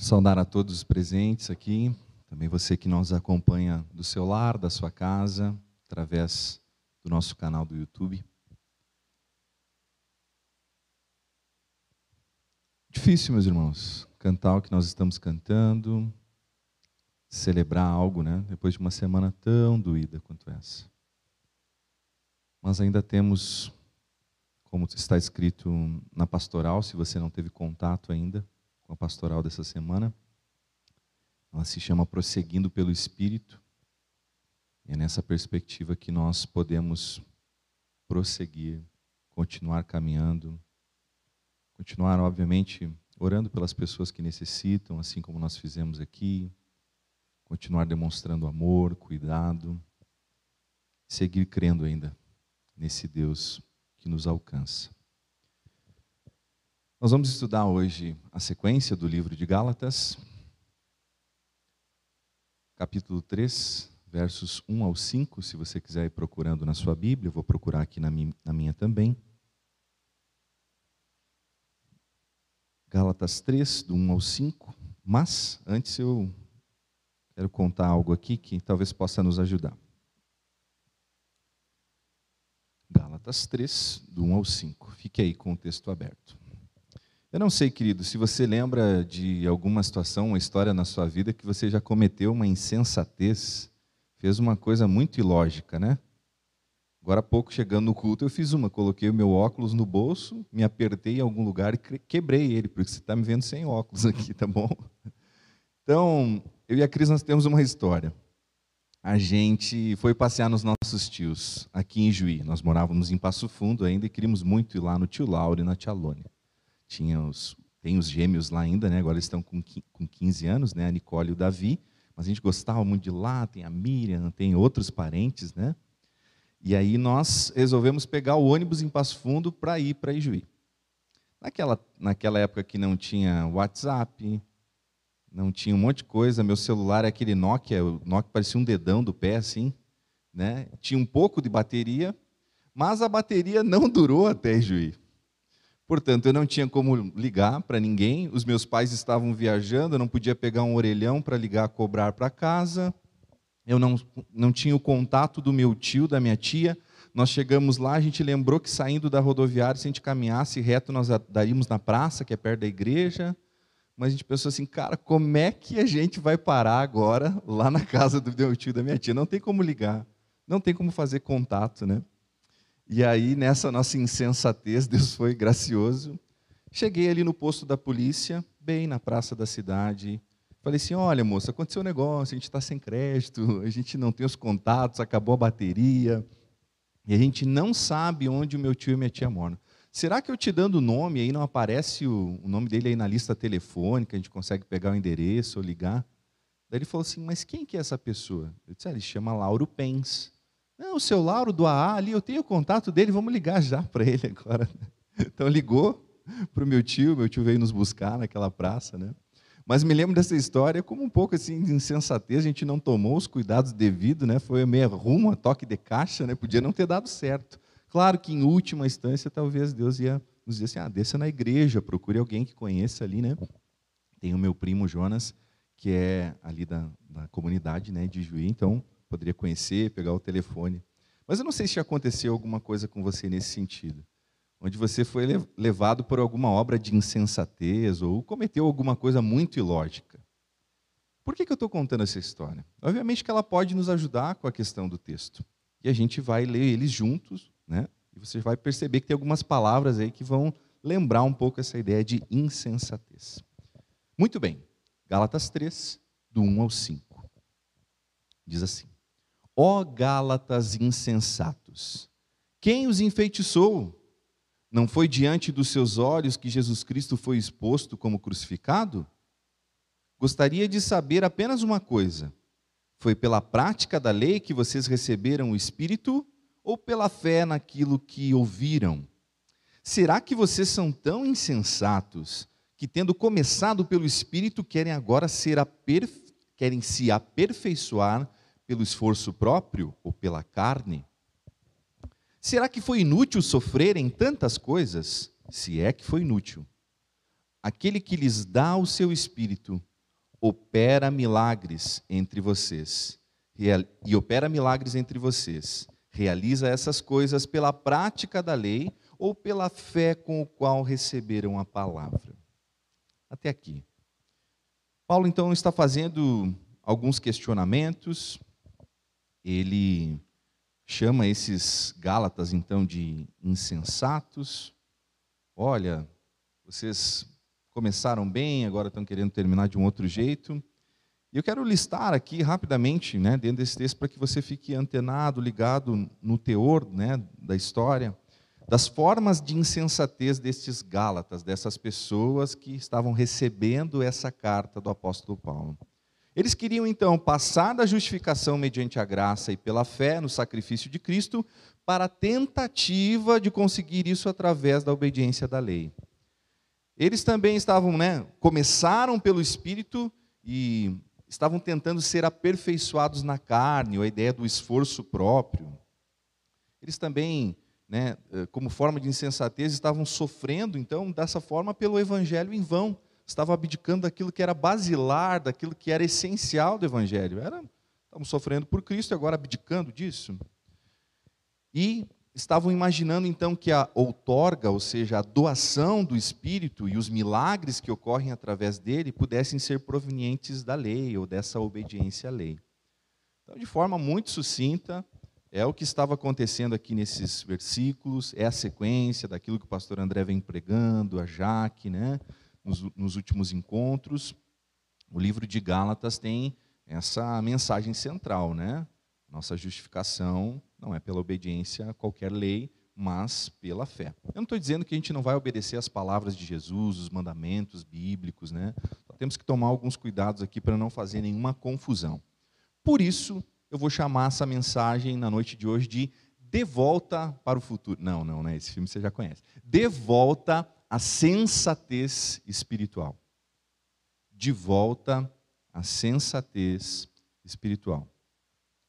Saudar a todos os presentes aqui, também você que nos acompanha do seu lar, da sua casa, através do nosso canal do YouTube. Difícil, meus irmãos, cantar o que nós estamos cantando, celebrar algo, né? Depois de uma semana tão doída quanto essa. Mas ainda temos, como está escrito na pastoral, se você não teve contato ainda, com a pastoral dessa semana. Ela se chama Prosseguindo pelo Espírito. E é nessa perspectiva que nós podemos prosseguir, continuar caminhando, continuar, obviamente, orando pelas pessoas que necessitam, assim como nós fizemos aqui, continuar demonstrando amor, cuidado, seguir crendo ainda nesse Deus que nos alcança. Nós vamos estudar hoje a sequência do livro de Gálatas, capítulo 3, versos 1 ao 5. Se você quiser ir procurando na sua Bíblia, eu vou procurar aqui na minha, também. Gálatas 3, do 1 ao 5. Mas, antes eu quero contar algo aqui que talvez possa nos ajudar. Gálatas 3, do 1 ao 5. Fique aí com o texto aberto. Eu não sei, querido, se você lembra de alguma situação, uma história na sua vida que você já cometeu uma insensatez, fez uma coisa muito ilógica, né? Agora há pouco, chegando no culto, eu fiz uma. Coloquei o meu óculos no bolso, me apertei em algum lugar e quebrei ele, porque você está me vendo sem óculos aqui, tá bom? Então, eu e a Cris, nós temos uma história. A gente foi passear nos nossos tios, aqui em Juí. Nós morávamos em Passo Fundo ainda e queríamos muito ir lá no tio Lauro e na tia Lônia tinha os, tem os gêmeos lá ainda, né? agora eles estão com, com 15 anos, né? a Nicole e o Davi, mas a gente gostava muito de lá, tem a Miriam, tem outros parentes, né? E aí nós resolvemos pegar o ônibus em Passo Fundo para ir para Ijuí. Naquela, naquela época que não tinha WhatsApp, não tinha um monte de coisa, meu celular é aquele Nokia, o Nokia parecia um dedão do pé assim, né? Tinha um pouco de bateria, mas a bateria não durou até Ijuí. Portanto, eu não tinha como ligar para ninguém, os meus pais estavam viajando, eu não podia pegar um orelhão para ligar, cobrar para casa, eu não, não tinha o contato do meu tio, da minha tia. Nós chegamos lá, a gente lembrou que saindo da rodoviária, se a gente caminhasse reto, nós daríamos na praça, que é perto da igreja. Mas a gente pensou assim, cara, como é que a gente vai parar agora lá na casa do meu tio, da minha tia? Não tem como ligar, não tem como fazer contato, né? E aí, nessa nossa insensatez, Deus foi gracioso. Cheguei ali no posto da polícia, bem na praça da cidade. Falei assim: olha, moça, aconteceu um negócio, a gente está sem crédito, a gente não tem os contatos, acabou a bateria, e a gente não sabe onde o meu tio e minha tia moram. Será que eu te dando o nome aí não aparece o, o nome dele aí na lista telefônica, a gente consegue pegar o endereço ou ligar? Daí ele falou assim: mas quem que é essa pessoa? Eu disse: ah, ele chama Lauro Pens. Não, o seu Lauro do AA ali, eu tenho o contato dele, vamos ligar já para ele agora. Então ligou para o meu tio, meu tio veio nos buscar naquela praça, né? Mas me lembro dessa história como um pouco assim de insensatez, a gente não tomou os cuidados devidos, né? Foi meio rumo, a toque de caixa, né? Podia não ter dado certo. Claro que em última instância talvez Deus ia nos dizer assim: "Ah, desça na igreja, procure alguém que conheça ali, né?" Tem o meu primo Jonas, que é ali da, da comunidade, né, de Juí, então poderia conhecer, pegar o telefone. Mas eu não sei se aconteceu alguma coisa com você nesse sentido, onde você foi levado por alguma obra de insensatez ou cometeu alguma coisa muito ilógica. Por que, que eu estou contando essa história? Obviamente que ela pode nos ajudar com a questão do texto. E a gente vai ler eles juntos, né? E você vai perceber que tem algumas palavras aí que vão lembrar um pouco essa ideia de insensatez. Muito bem. Gálatas 3, do 1 ao 5. Diz assim: Ó Gálatas insensatos, quem os enfeitiçou? Não foi diante dos seus olhos que Jesus Cristo foi exposto como crucificado? Gostaria de saber apenas uma coisa: foi pela prática da lei que vocês receberam o Espírito ou pela fé naquilo que ouviram? Será que vocês são tão insensatos que, tendo começado pelo Espírito, querem agora ser aperfeiçoados? querem se aperfeiçoar pelo esforço próprio ou pela carne? Será que foi inútil sofrerem tantas coisas? Se é que foi inútil. Aquele que lhes dá o seu espírito opera milagres entre vocês. E opera milagres entre vocês. Realiza essas coisas pela prática da lei ou pela fé com o qual receberam a palavra. Até aqui. Paulo então está fazendo alguns questionamentos. Ele chama esses Gálatas então de insensatos. Olha, vocês começaram bem, agora estão querendo terminar de um outro jeito. E eu quero listar aqui rapidamente, né, dentro desse texto, para que você fique antenado, ligado no teor né, da história, das formas de insensatez destes Gálatas, dessas pessoas que estavam recebendo essa carta do apóstolo Paulo. Eles queriam então passar da justificação mediante a graça e pela fé no sacrifício de Cristo para a tentativa de conseguir isso através da obediência da lei. Eles também estavam, né, começaram pelo Espírito e estavam tentando ser aperfeiçoados na carne, a ideia do esforço próprio. Eles também, né, eh, como forma de insensatez, estavam sofrendo, então, dessa forma, pelo Evangelho em vão estavam abdicando daquilo que era basilar, daquilo que era essencial do Evangelho. Era, estavam sofrendo por Cristo e agora abdicando disso. E estavam imaginando então que a outorga, ou seja, a doação do Espírito e os milagres que ocorrem através dele pudessem ser provenientes da lei ou dessa obediência à lei. Então, de forma muito sucinta, é o que estava acontecendo aqui nesses versículos, é a sequência daquilo que o pastor André vem pregando, a Jaque, né? Nos, nos últimos encontros, o livro de Gálatas tem essa mensagem central, né? Nossa justificação não é pela obediência a qualquer lei, mas pela fé. Eu não estou dizendo que a gente não vai obedecer as palavras de Jesus, os mandamentos bíblicos, né? Só temos que tomar alguns cuidados aqui para não fazer nenhuma confusão. Por isso, eu vou chamar essa mensagem na noite de hoje de De Volta para o Futuro. Não, não, né? Esse filme você já conhece. De Volta a sensatez espiritual. De volta à sensatez espiritual.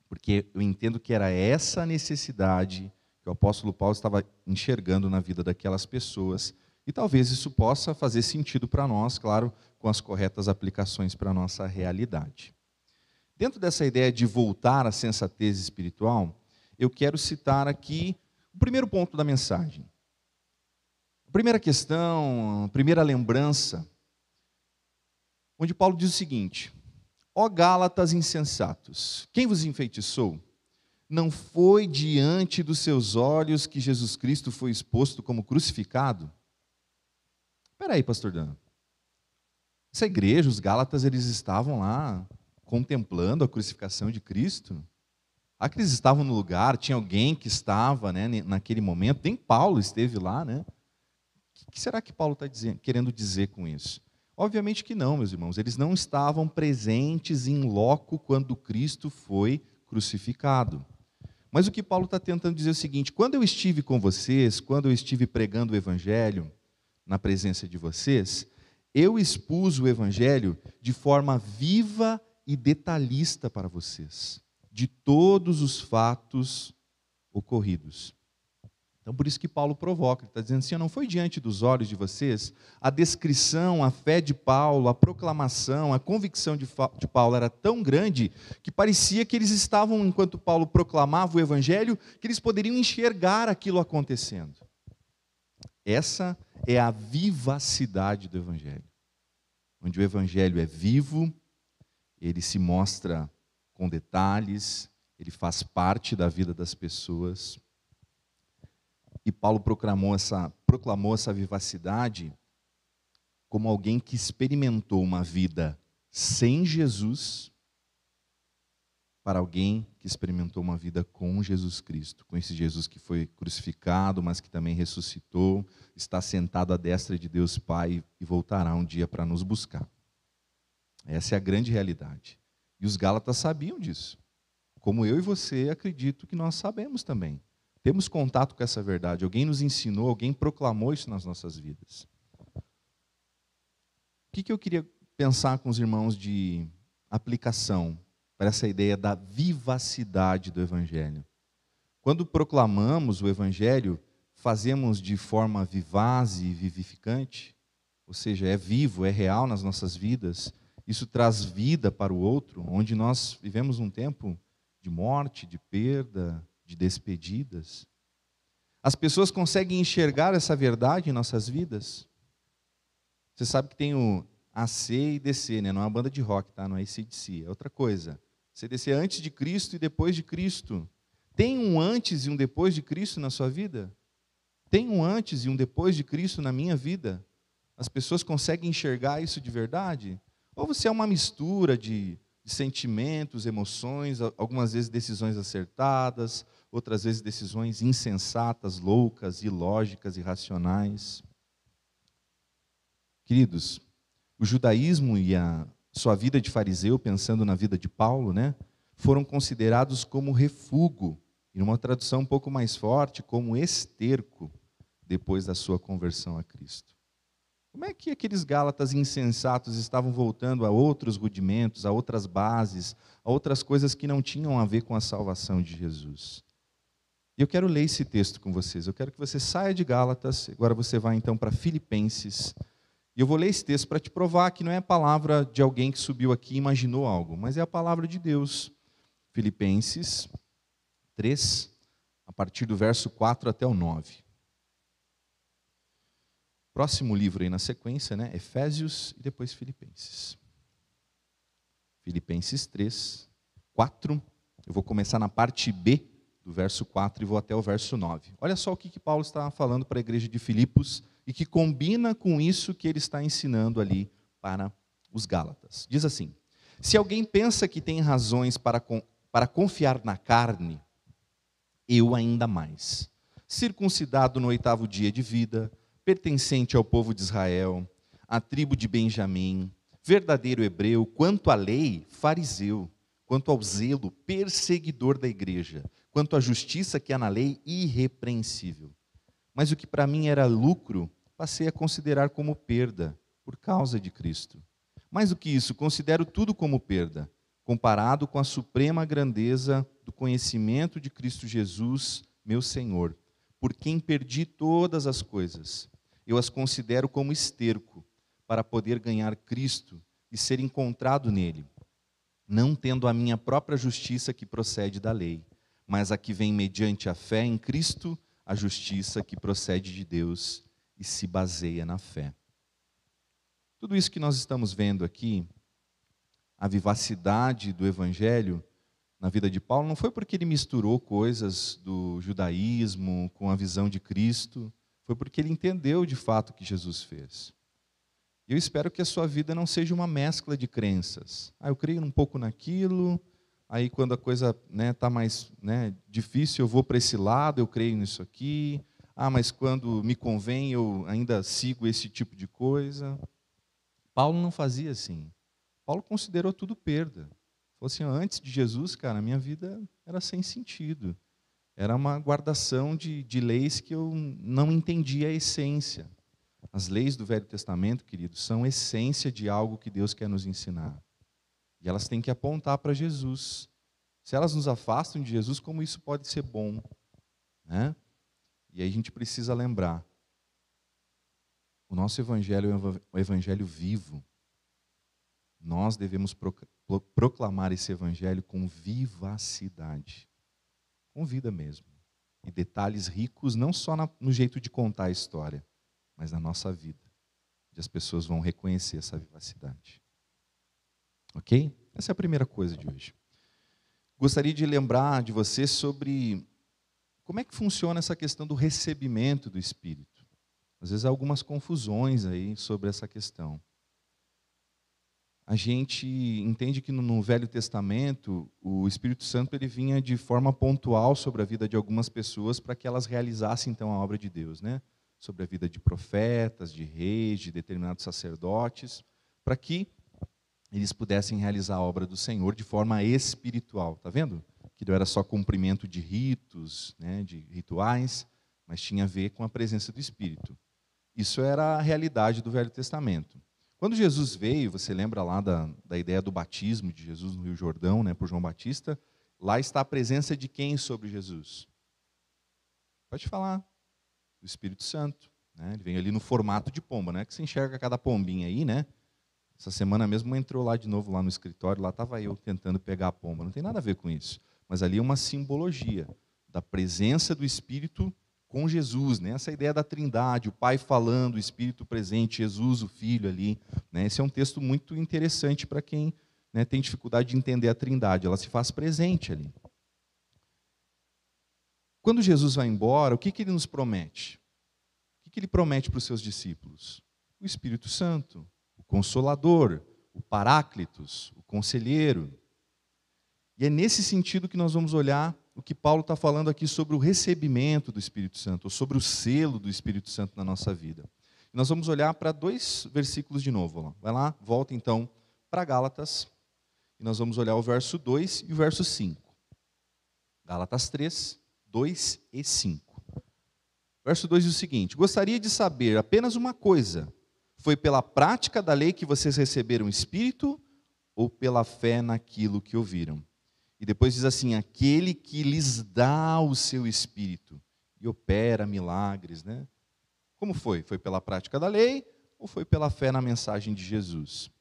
Porque eu entendo que era essa necessidade que o apóstolo Paulo estava enxergando na vida daquelas pessoas, e talvez isso possa fazer sentido para nós, claro, com as corretas aplicações para a nossa realidade. Dentro dessa ideia de voltar à sensatez espiritual, eu quero citar aqui o primeiro ponto da mensagem. Primeira questão, primeira lembrança, onde Paulo diz o seguinte: Ó Gálatas insensatos, quem vos enfeitiçou? Não foi diante dos seus olhos que Jesus Cristo foi exposto como crucificado? Espera aí, pastor Dan. Essa igreja, os Gálatas, eles estavam lá contemplando a crucificação de Cristo? Ah, que eles estavam no lugar, tinha alguém que estava né, naquele momento, nem Paulo esteve lá, né? O que será que Paulo está querendo dizer com isso? Obviamente que não, meus irmãos. Eles não estavam presentes em loco quando Cristo foi crucificado. Mas o que Paulo está tentando dizer é o seguinte: quando eu estive com vocês, quando eu estive pregando o Evangelho na presença de vocês, eu expus o Evangelho de forma viva e detalhista para vocês, de todos os fatos ocorridos. Então, por isso que Paulo provoca, ele está dizendo assim: não foi diante dos olhos de vocês a descrição, a fé de Paulo, a proclamação, a convicção de, de Paulo era tão grande que parecia que eles estavam, enquanto Paulo proclamava o evangelho, que eles poderiam enxergar aquilo acontecendo. Essa é a vivacidade do evangelho. Onde o evangelho é vivo, ele se mostra com detalhes, ele faz parte da vida das pessoas. E Paulo proclamou essa, proclamou essa vivacidade como alguém que experimentou uma vida sem Jesus para alguém que experimentou uma vida com Jesus Cristo, com esse Jesus que foi crucificado, mas que também ressuscitou, está sentado à destra de Deus Pai e voltará um dia para nos buscar. Essa é a grande realidade. E os Gálatas sabiam disso. Como eu e você acredito que nós sabemos também. Temos contato com essa verdade. Alguém nos ensinou, alguém proclamou isso nas nossas vidas. O que, eu queria pensar com os irmãos de aplicação para essa ideia da vivacidade do Evangelho? Quando proclamamos o Evangelho, fazemos de forma vivaz e vivificante, ou seja, é vivo, é real nas nossas vidas, isso traz vida para o outro, onde nós vivemos um tempo de morte, de perda, de despedidas. As pessoas conseguem enxergar essa verdade em nossas vidas? Você sabe que tem o AC e DC, né? não é uma banda de rock, tá? não é ACDC, é outra coisa. CDC é antes de Cristo e depois de Cristo. Tem um antes e um depois de Cristo na sua vida? Tem um antes e um depois de Cristo na minha vida? As pessoas conseguem enxergar isso de verdade? Ou você é uma mistura de, de sentimentos, emoções, algumas vezes decisões acertadas, outras vezes decisões insensatas, loucas, ilógicas, irracionais? Queridos, o judaísmo e a sua vida de fariseu, pensando na vida de Paulo, né, foram considerados como refúgio, e numa tradução um pouco mais forte, como esterco, depois da sua conversão a Cristo. Como é que aqueles gálatas insensatos estavam voltando a outros rudimentos, a outras bases, a outras coisas que não tinham a ver com a salvação de Jesus? E eu quero ler esse texto com vocês. Eu quero que você saia de Gálatas, agora você vai então para Filipenses, e eu vou ler esse texto para te provar que não é a palavra de alguém que subiu aqui e imaginou algo, mas é a palavra de Deus. Filipenses 3, a partir do verso 4 até o 9. Próximo livro aí na sequência, né? Efésios e depois Filipenses. Filipenses 3, 4. Eu vou começar na parte B do verso 4 e vou até o verso 9. Olha só o que, que Paulo está falando para a igreja de Filipos e que combina com isso que ele está ensinando ali para os Gálatas. Diz assim: Se alguém pensa que tem razões para, para confiar na carne, eu ainda mais. Circuncidado no oitavo dia de vida, pertencente ao povo de Israel, à tribo de Benjamim, verdadeiro hebreu, quanto à lei, fariseu, quanto ao zelo, perseguidor da igreja, quanto à justiça que há na lei, irrepreensível mas o que para mim era lucro, passei a considerar como perda, por causa de Cristo. Mais do que isso, considero tudo como perda, comparado com a suprema grandeza do conhecimento de Cristo Jesus, meu Senhor, por quem perdi todas as coisas. Eu as considero como esterco, para poder ganhar Cristo e ser encontrado nele, não tendo a minha própria justiça que procede da lei, mas a que vem mediante a fé em Cristo a justiça que procede de Deus e se baseia na fé. Tudo isso que nós estamos vendo aqui, a vivacidade do Evangelho na vida de Paulo, não foi porque ele misturou coisas do judaísmo com a visão de Cristo, foi porque ele entendeu de fato o que Jesus fez. Eu espero que a sua vida não seja uma mescla de crenças. Ah, eu creio um pouco naquilo, Aí, quando a coisa está né, tá mais né, difícil, eu vou para esse lado, eu creio nisso aqui. Ah, mas quando me convém, eu ainda sigo esse tipo de coisa. Paulo não fazia assim. Paulo considerou tudo perda. Falou assim: antes de Jesus, cara, minha vida era sem sentido. Era uma guardação de, de leis que eu não entendia a essência. As leis do Velho Testamento, queridos, são essência de algo que Deus quer nos ensinar. E elas têm que apontar para Jesus. Se elas nos afastam de Jesus, como isso pode ser bom? Né? E aí a gente precisa lembrar: o nosso evangelho é um evangelho vivo. Nós devemos proclamar esse evangelho com vivacidade, com vida mesmo. E detalhes ricos, não só no jeito de contar a história, mas na nossa vida. E as pessoas vão reconhecer essa vivacidade. Ok? Essa é a primeira coisa de hoje. Gostaria de lembrar de você sobre como é que funciona essa questão do recebimento do Espírito. Às vezes há algumas confusões aí sobre essa questão. A gente entende que no Velho Testamento o Espírito Santo ele vinha de forma pontual sobre a vida de algumas pessoas para que elas realizassem então a obra de Deus, né? Sobre a vida de profetas, de reis, de determinados sacerdotes, para que eles pudessem realizar a obra do Senhor de forma espiritual. Está vendo? Que não era só cumprimento de ritos, né, de rituais, mas tinha a ver com a presença do Espírito. Isso era a realidade do Velho Testamento. Quando Jesus veio, você lembra lá da, da ideia do batismo de Jesus no Rio Jordão, né, por João Batista? Lá está a presença de quem sobre Jesus? Pode falar. Do Espírito Santo. Né? Ele vem ali no formato de pomba, né? Que você enxerga cada pombinha aí, né? Essa semana mesmo entrou lá de novo lá no escritório, lá estava eu tentando pegar a pomba. Não tem nada a ver com isso. Mas ali é uma simbologia da presença do Espírito com Jesus, né? essa ideia da trindade, o Pai falando, o Espírito presente, Jesus, o Filho ali. Né? Esse é um texto muito interessante para quem né, tem dificuldade de entender a trindade, ela se faz presente ali. Quando Jesus vai embora, o que, que ele nos promete? O que, que ele promete para os seus discípulos? O Espírito Santo, Consolador, o Paráclitos, o Conselheiro. E é nesse sentido que nós vamos olhar o que Paulo está falando aqui sobre o recebimento do Espírito Santo, ou sobre o selo do Espírito Santo na nossa vida. Nós vamos olhar para dois versículos de novo. Vai lá, volta então para Gálatas, e nós vamos olhar o verso 2 e o verso 5. Gálatas 3, 2 e 5. Verso 2 diz o seguinte: Gostaria de saber apenas uma coisa foi pela prática da lei que vocês receberam o Espírito ou pela fé naquilo que ouviram? E depois diz assim: aquele que lhes dá o seu Espírito e opera milagres, né? Como foi? Foi pela prática da lei ou foi pela fé na mensagem de Jesus?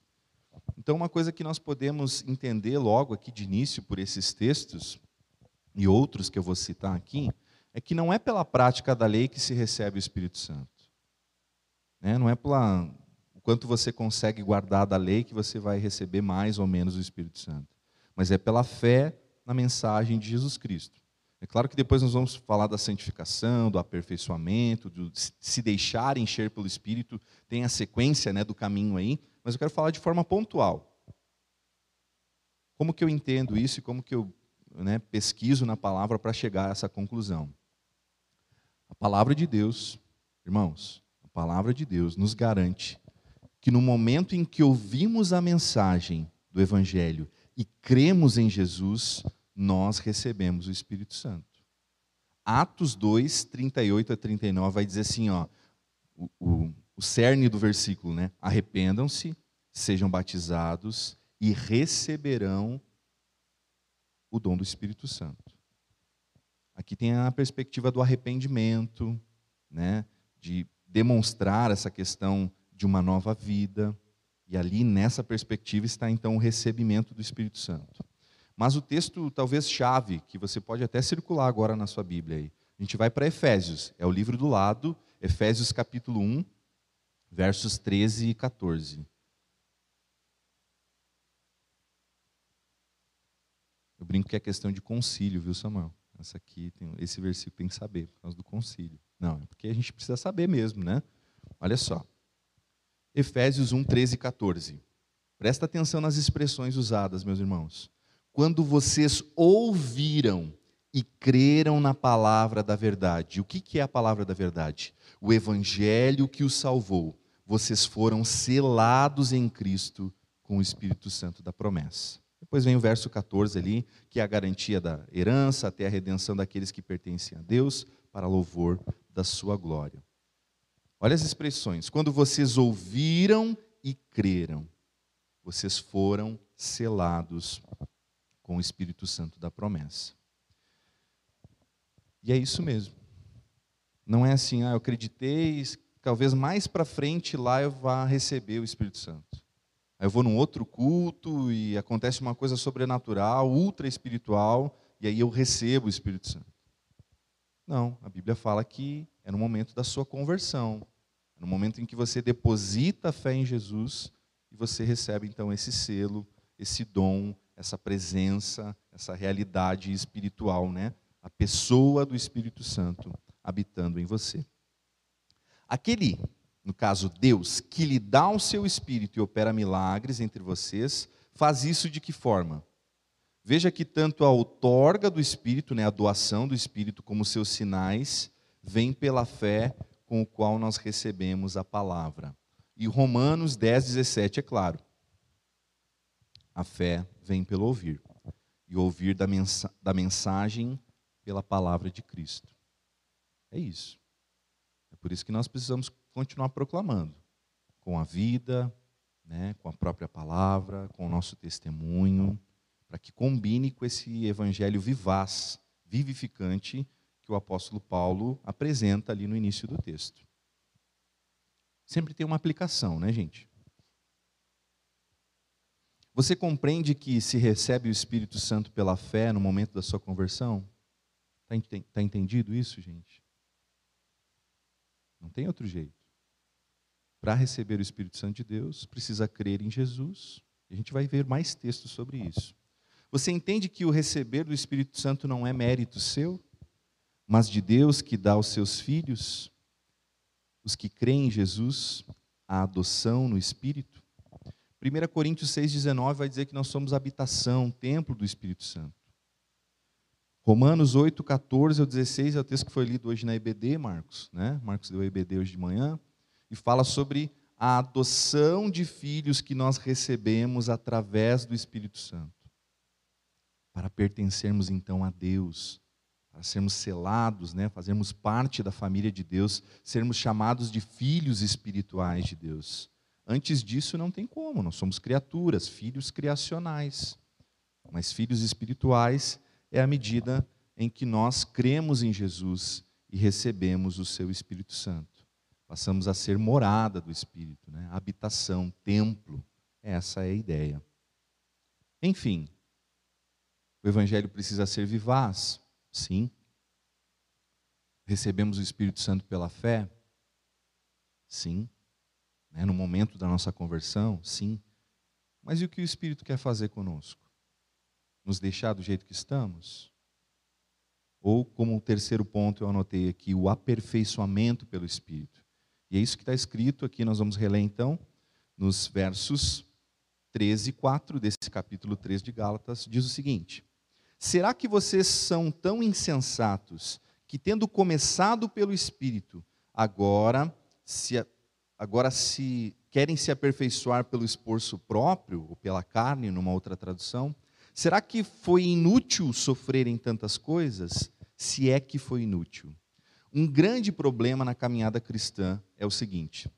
Então, uma coisa que nós podemos entender logo aqui de início por esses textos e outros que eu vou citar aqui, é que não é pela prática da lei que se recebe o Espírito Santo. Né? Não é pela o quanto você consegue guardar da lei que você vai receber mais ou menos o Espírito Santo. Mas é pela fé na mensagem de Jesus Cristo. É claro que depois nós vamos falar da santificação, do aperfeiçoamento, do se deixar encher pelo Espírito, tem a sequência né, do caminho aí, mas eu quero falar de forma pontual. Como que eu entendo isso e como que eu né, pesquiso na palavra para chegar a essa conclusão? A palavra de Deus, irmãos, palavra de Deus nos garante que no momento em que ouvimos a mensagem do Evangelho e cremos em Jesus, nós recebemos o Espírito Santo. Atos 2, 38 a 39 vai dizer assim, ó, o, o, o cerne do versículo, né? Arrependam-se, sejam batizados e receberão o dom do Espírito Santo. Aqui tem a perspectiva do arrependimento, né? De demonstrar essa questão de uma nova vida. E ali, nessa perspectiva, está então o recebimento do Espírito Santo. Mas o texto, talvez chave, que você pode até circular agora na sua Bíblia aí. A gente vai para Efésios, é o livro do lado, Efésios capítulo 1, versos 13 e 14. Eu brinco que é questão de concílio, viu, Samuel? Essa aqui, tem, esse versículo tem que saber, por causa do concílio. Não, é porque a gente precisa saber mesmo, né? Olha só. Efésios 1, 13 e 14. Presta atenção nas expressões usadas, meus irmãos. Quando vocês ouviram e creram na palavra da verdade. O que é a palavra da verdade? O evangelho que os salvou. Vocês foram selados em Cristo com o Espírito Santo da promessa. Depois vem o verso 14 ali, que é a garantia da herança até a redenção daqueles que pertencem a Deus, para louvor da sua glória. Olha as expressões. Quando vocês ouviram e creram, vocês foram selados com o Espírito Santo da promessa. E é isso mesmo. Não é assim, ah, eu acreditei, talvez mais para frente lá eu vá receber o Espírito Santo. Aí eu vou num outro culto e acontece uma coisa sobrenatural, ultra espiritual, e aí eu recebo o Espírito Santo. Não, a Bíblia fala que é no momento da sua conversão, é no momento em que você deposita a fé em Jesus e você recebe então esse selo, esse dom, essa presença, essa realidade espiritual, né? A pessoa do Espírito Santo habitando em você. Aquele, no caso Deus, que lhe dá o seu espírito e opera milagres entre vocês, faz isso de que forma? Veja que tanto a outorga do Espírito, né, a doação do Espírito, como seus sinais, vem pela fé com o qual nós recebemos a palavra. E Romanos 10, 17 é claro. A fé vem pelo ouvir. E ouvir da, mensa da mensagem pela palavra de Cristo. É isso. É por isso que nós precisamos continuar proclamando. Com a vida, né, com a própria palavra, com o nosso testemunho para que combine com esse evangelho vivaz, vivificante, que o apóstolo Paulo apresenta ali no início do texto. Sempre tem uma aplicação, né, gente? Você compreende que se recebe o Espírito Santo pela fé no momento da sua conversão? Está tá entendido isso, gente? Não tem outro jeito. Para receber o Espírito Santo de Deus, precisa crer em Jesus. A gente vai ver mais textos sobre isso. Você entende que o receber do Espírito Santo não é mérito seu, mas de Deus que dá aos seus filhos, os que creem em Jesus, a adoção no Espírito? 1 Coríntios 6,19 vai dizer que nós somos habitação, templo do Espírito Santo. Romanos 8, 14 ao 16 é o texto que foi lido hoje na EBD, Marcos. Né? Marcos deu a EBD hoje de manhã. E fala sobre a adoção de filhos que nós recebemos através do Espírito Santo. Para pertencermos então a Deus, para sermos selados, né? fazermos parte da família de Deus, sermos chamados de filhos espirituais de Deus. Antes disso não tem como, nós somos criaturas, filhos criacionais. Mas filhos espirituais é a medida em que nós cremos em Jesus e recebemos o seu Espírito Santo. Passamos a ser morada do Espírito, né? habitação, templo. Essa é a ideia. Enfim, o Evangelho precisa ser vivaz? Sim. Recebemos o Espírito Santo pela fé? Sim. Né? No momento da nossa conversão, sim. Mas e o que o Espírito quer fazer conosco? Nos deixar do jeito que estamos? Ou, como o terceiro ponto eu anotei aqui, o aperfeiçoamento pelo Espírito. E é isso que está escrito aqui, nós vamos reler então, nos versos 13 e 4 desse capítulo 3 de Gálatas, diz o seguinte: Será que vocês são tão insensatos que, tendo começado pelo Espírito, agora se agora se querem se aperfeiçoar pelo esforço próprio, ou pela carne, numa outra tradução, será que foi inútil sofrerem tantas coisas? Se é que foi inútil. Um grande problema na caminhada cristã é o seguinte: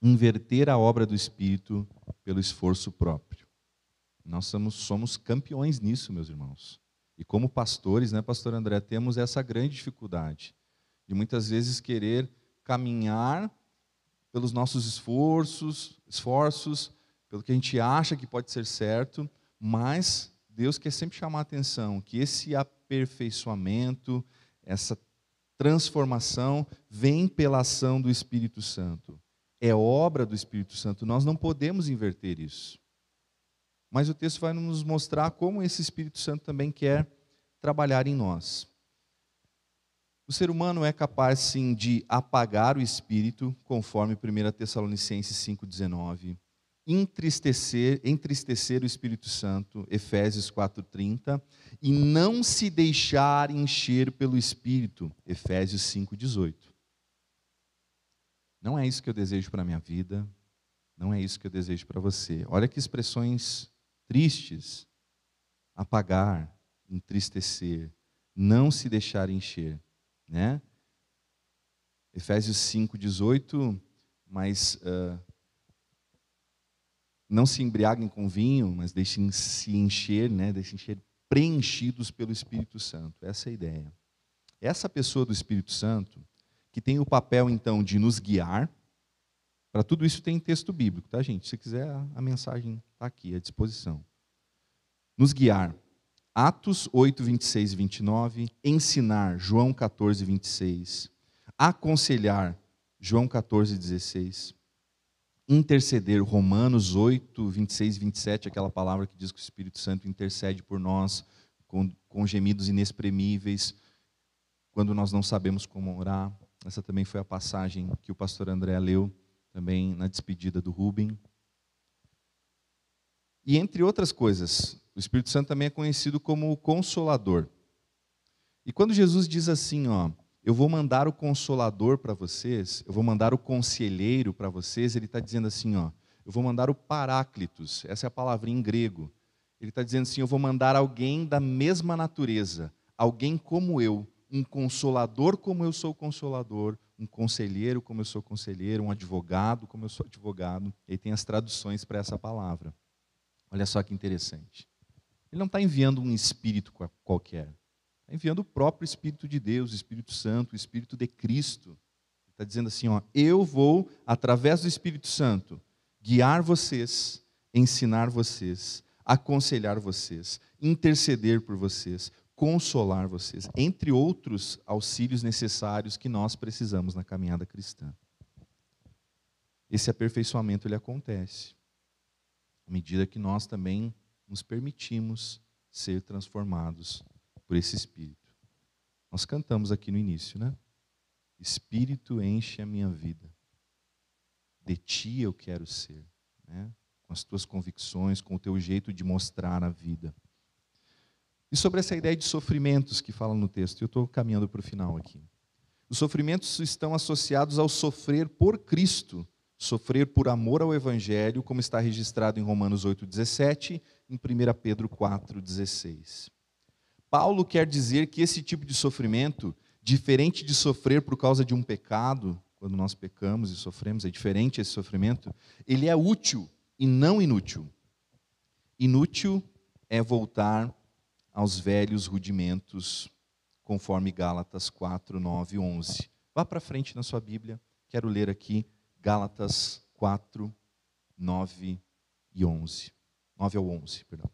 inverter a obra do Espírito pelo esforço próprio. Nós somos, somos campeões nisso, meus irmãos. E como pastores, né, pastor André, temos essa grande dificuldade de muitas vezes querer caminhar pelos nossos esforços, esforços, pelo que a gente acha que pode ser certo, mas Deus quer sempre chamar a atenção que esse aperfeiçoamento, essa transformação vem pela ação do Espírito Santo. É obra do Espírito Santo, nós não podemos inverter isso. Mas o texto vai nos mostrar como esse Espírito Santo também quer trabalhar em nós. O ser humano é capaz, sim, de apagar o espírito, conforme 1 Tessalonicenses 5,19, entristecer, entristecer o Espírito Santo, Efésios 4,30, e não se deixar encher pelo Espírito, Efésios 5,18. Não é isso que eu desejo para a minha vida, não é isso que eu desejo para você. Olha que expressões tristes: apagar, entristecer, não se deixar encher né? Efésios 5, 18, mas uh, não se embriaguem com vinho, mas deixem se encher, né? Deixem encher preenchidos pelo Espírito Santo. Essa é a ideia. Essa pessoa do Espírito Santo, que tem o papel então de nos guiar, para tudo isso tem texto bíblico, tá, gente? Se quiser, a mensagem está aqui à disposição. Nos guiar. Atos 8, 26 e 29, ensinar, João 14, 26, aconselhar, João 14, 16, interceder, Romanos 8, 26 e 27, aquela palavra que diz que o Espírito Santo intercede por nós com, com gemidos inexprimíveis, quando nós não sabemos como orar. Essa também foi a passagem que o pastor André leu também na despedida do Rubem. E entre outras coisas, o Espírito Santo também é conhecido como o consolador. E quando Jesus diz assim, ó, eu vou mandar o consolador para vocês, eu vou mandar o conselheiro para vocês, ele está dizendo assim, ó, eu vou mandar o paráclitos, essa é a palavrinha em grego. Ele está dizendo assim, eu vou mandar alguém da mesma natureza, alguém como eu, um consolador como eu sou consolador, um conselheiro como eu sou conselheiro, um advogado como eu sou advogado. E tem as traduções para essa palavra. Olha só que interessante. Ele não está enviando um espírito qualquer. Está enviando o próprio Espírito de Deus, o Espírito Santo, o Espírito de Cristo. Está dizendo assim: ó, eu vou, através do Espírito Santo, guiar vocês, ensinar vocês, aconselhar vocês, interceder por vocês, consolar vocês, entre outros auxílios necessários que nós precisamos na caminhada cristã. Esse aperfeiçoamento ele acontece à medida que nós também nos permitimos ser transformados por esse Espírito. Nós cantamos aqui no início, né? Espírito enche a minha vida. De ti eu quero ser, né? Com as tuas convicções, com o teu jeito de mostrar a vida. E sobre essa ideia de sofrimentos que fala no texto, eu estou caminhando para o final aqui. Os sofrimentos estão associados ao sofrer por Cristo, sofrer por amor ao Evangelho, como está registrado em Romanos 8,17, em 1 Pedro 4,16. Paulo quer dizer que esse tipo de sofrimento, diferente de sofrer por causa de um pecado, quando nós pecamos e sofremos, é diferente esse sofrimento, ele é útil e não inútil. Inútil é voltar aos velhos rudimentos, conforme Gálatas 4, 9 e 11. Vá para frente na sua Bíblia, quero ler aqui Gálatas 4, 9 e 11. 9 ao 11, perdão.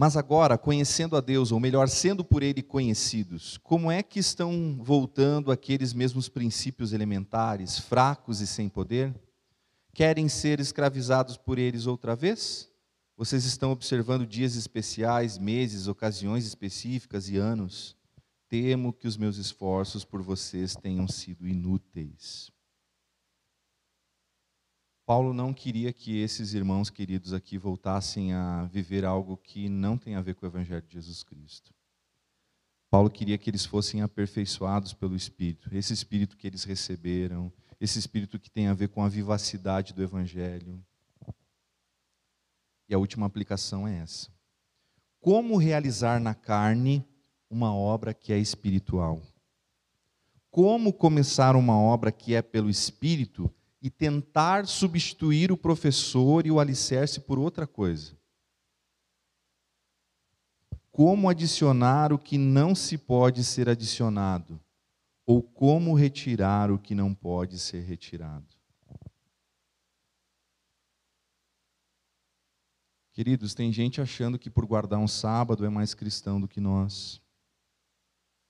Mas agora, conhecendo a Deus, ou melhor, sendo por Ele conhecidos, como é que estão voltando aqueles mesmos princípios elementares, fracos e sem poder? Querem ser escravizados por eles outra vez? Vocês estão observando dias especiais, meses, ocasiões específicas e anos? Temo que os meus esforços por vocês tenham sido inúteis. Paulo não queria que esses irmãos queridos aqui voltassem a viver algo que não tem a ver com o Evangelho de Jesus Cristo. Paulo queria que eles fossem aperfeiçoados pelo Espírito, esse Espírito que eles receberam, esse Espírito que tem a ver com a vivacidade do Evangelho. E a última aplicação é essa: como realizar na carne uma obra que é espiritual. Como começar uma obra que é pelo Espírito e tentar substituir o professor e o alicerce por outra coisa? Como adicionar o que não se pode ser adicionado? Ou como retirar o que não pode ser retirado? Queridos, tem gente achando que por guardar um sábado é mais cristão do que nós.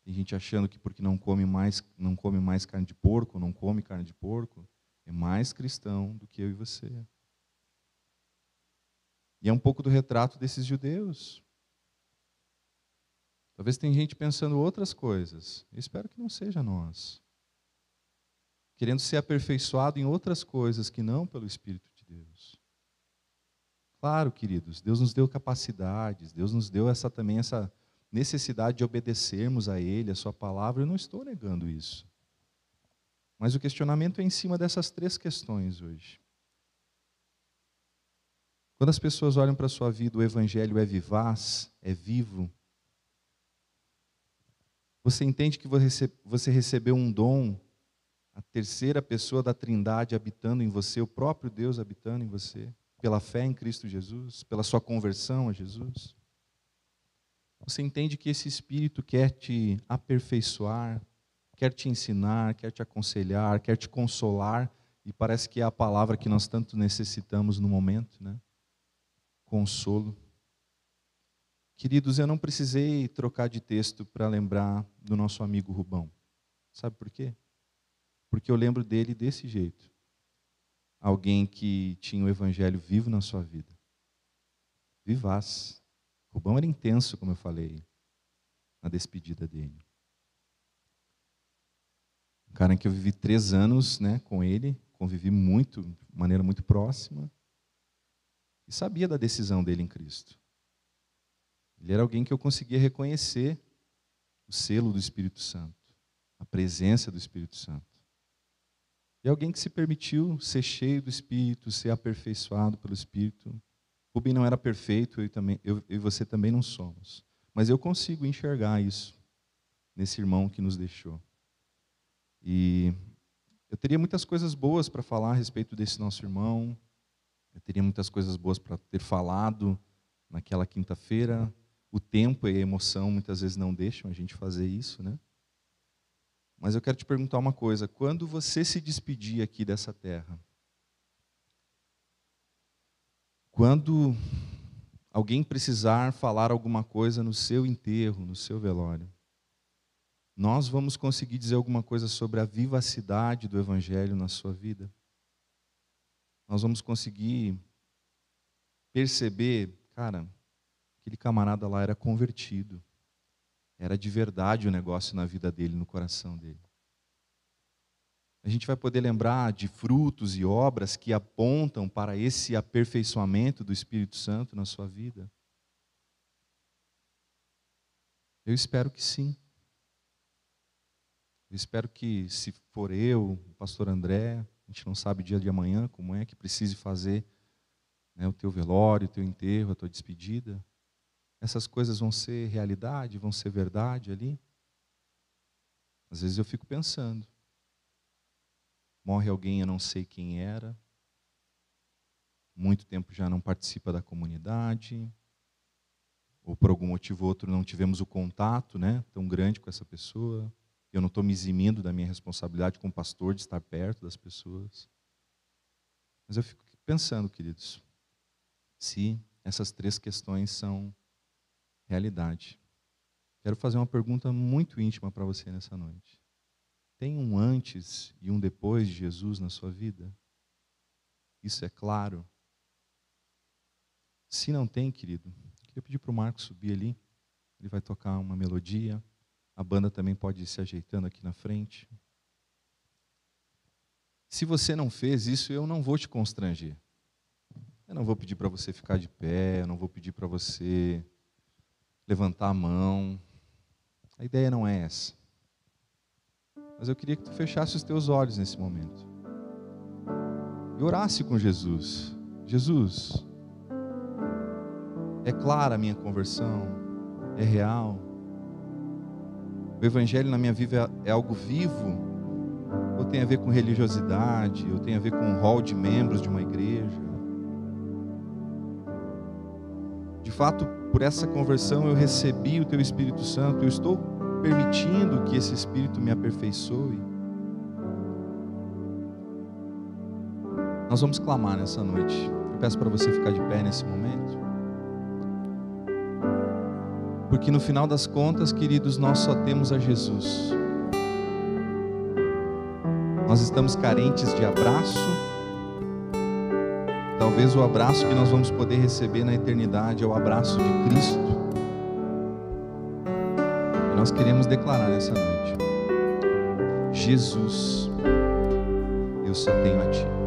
Tem gente achando que porque não come mais, não come mais carne de porco, não come carne de porco, é mais cristão do que eu e você. E é um pouco do retrato desses judeus. Talvez tem gente pensando outras coisas. Eu espero que não seja nós. Querendo ser aperfeiçoado em outras coisas que não pelo Espírito de Deus. Claro, queridos, Deus nos deu capacidades, Deus nos deu essa também essa necessidade de obedecermos a Ele, a Sua palavra, eu não estou negando isso. Mas o questionamento é em cima dessas três questões hoje. Quando as pessoas olham para a sua vida, o Evangelho é vivaz, é vivo. Você entende que você recebeu um dom, a terceira pessoa da Trindade habitando em você, o próprio Deus habitando em você, pela fé em Cristo Jesus, pela sua conversão a Jesus? Você entende que esse Espírito quer te aperfeiçoar, quer te ensinar, quer te aconselhar, quer te consolar, e parece que é a palavra que nós tanto necessitamos no momento, né? Consolo. Queridos, eu não precisei trocar de texto para lembrar do nosso amigo Rubão. Sabe por quê? Porque eu lembro dele desse jeito. Alguém que tinha o evangelho vivo na sua vida. Vivaz Rubão era intenso, como eu falei, na despedida dele. Um cara que eu vivi três anos né, com ele, convivi muito, de maneira muito próxima, e sabia da decisão dele em Cristo. Ele era alguém que eu conseguia reconhecer o selo do Espírito Santo, a presença do Espírito Santo. E alguém que se permitiu ser cheio do Espírito, ser aperfeiçoado pelo Espírito, Rubem não era perfeito, eu, também, eu, eu e você também não somos. Mas eu consigo enxergar isso nesse irmão que nos deixou. E eu teria muitas coisas boas para falar a respeito desse nosso irmão. Eu teria muitas coisas boas para ter falado naquela quinta-feira. O tempo e a emoção muitas vezes não deixam a gente fazer isso, né? Mas eu quero te perguntar uma coisa: quando você se despedir aqui dessa terra, quando alguém precisar falar alguma coisa no seu enterro, no seu velório, nós vamos conseguir dizer alguma coisa sobre a vivacidade do Evangelho na sua vida? Nós vamos conseguir perceber, cara, aquele camarada lá era convertido. Era de verdade o negócio na vida dele, no coração dele. A gente vai poder lembrar de frutos e obras que apontam para esse aperfeiçoamento do Espírito Santo na sua vida? Eu espero que sim. Eu espero que, se for eu, o pastor André, a gente não sabe dia de amanhã como é que precise fazer né, o teu velório, o teu enterro, a tua despedida essas coisas vão ser realidade, vão ser verdade ali? Às vezes eu fico pensando. Morre alguém, eu não sei quem era. Muito tempo já não participa da comunidade. Ou por algum motivo ou outro não tivemos o contato né, tão grande com essa pessoa. Eu não estou me eximindo da minha responsabilidade como pastor de estar perto das pessoas. Mas eu fico pensando, queridos, se essas três questões são realidade. Quero fazer uma pergunta muito íntima para você nessa noite. Tem um antes e um depois de Jesus na sua vida? Isso é claro? Se não tem, querido, queria pedir para o Marcos subir ali. Ele vai tocar uma melodia. A banda também pode ir se ajeitando aqui na frente. Se você não fez isso, eu não vou te constranger. Eu não vou pedir para você ficar de pé, eu não vou pedir para você levantar a mão. A ideia não é essa. Mas eu queria que tu fechasse os teus olhos nesse momento. E orasse com Jesus. Jesus, é clara a minha conversão? É real? O evangelho na minha vida é algo vivo? Ou tem a ver com religiosidade? Ou tem a ver com um hall de membros de uma igreja? De fato, por essa conversão eu recebi o teu Espírito Santo, eu estou permitindo que esse Espírito me aperfeiçoe. Nós vamos clamar nessa noite. Eu peço para você ficar de pé nesse momento. Porque no final das contas, queridos, nós só temos a Jesus. Nós estamos carentes de abraço, Talvez o abraço que nós vamos poder receber na eternidade é o abraço de Cristo. Nós queremos declarar nessa noite: Jesus, eu só tenho a Ti.